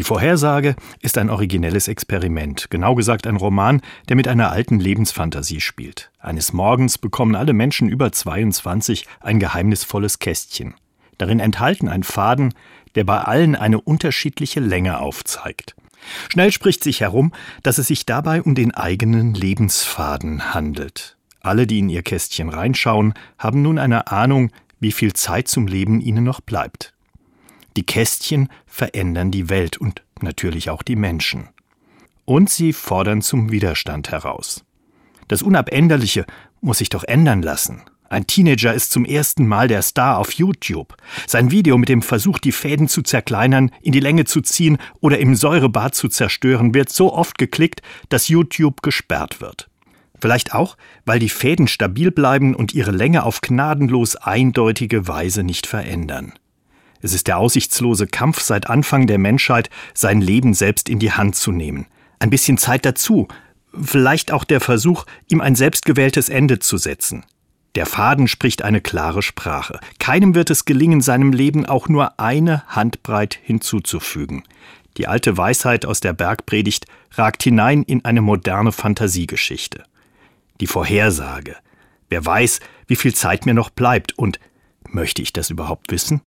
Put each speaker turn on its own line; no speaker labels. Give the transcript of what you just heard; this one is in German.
Die Vorhersage ist ein originelles Experiment, genau gesagt ein Roman, der mit einer alten Lebensfantasie spielt. Eines Morgens bekommen alle Menschen über 22 ein geheimnisvolles Kästchen. Darin enthalten ein Faden, der bei allen eine unterschiedliche Länge aufzeigt. Schnell spricht sich herum, dass es sich dabei um den eigenen Lebensfaden handelt. Alle, die in ihr Kästchen reinschauen, haben nun eine Ahnung, wie viel Zeit zum Leben ihnen noch bleibt. Die Kästchen verändern die Welt und natürlich auch die Menschen. Und sie fordern zum Widerstand heraus. Das Unabänderliche muss sich doch ändern lassen. Ein Teenager ist zum ersten Mal der Star auf YouTube. Sein Video mit dem Versuch, die Fäden zu zerkleinern, in die Länge zu ziehen oder im Säurebad zu zerstören, wird so oft geklickt, dass YouTube gesperrt wird. Vielleicht auch, weil die Fäden stabil bleiben und ihre Länge auf gnadenlos eindeutige Weise nicht verändern. Es ist der aussichtslose Kampf seit Anfang der Menschheit, sein Leben selbst in die Hand zu nehmen. Ein bisschen Zeit dazu, vielleicht auch der Versuch, ihm ein selbstgewähltes Ende zu setzen. Der Faden spricht eine klare Sprache. Keinem wird es gelingen, seinem Leben auch nur eine Handbreit hinzuzufügen. Die alte Weisheit aus der Bergpredigt ragt hinein in eine moderne Fantasiegeschichte. Die Vorhersage. Wer weiß, wie viel Zeit mir noch bleibt und möchte ich das überhaupt wissen?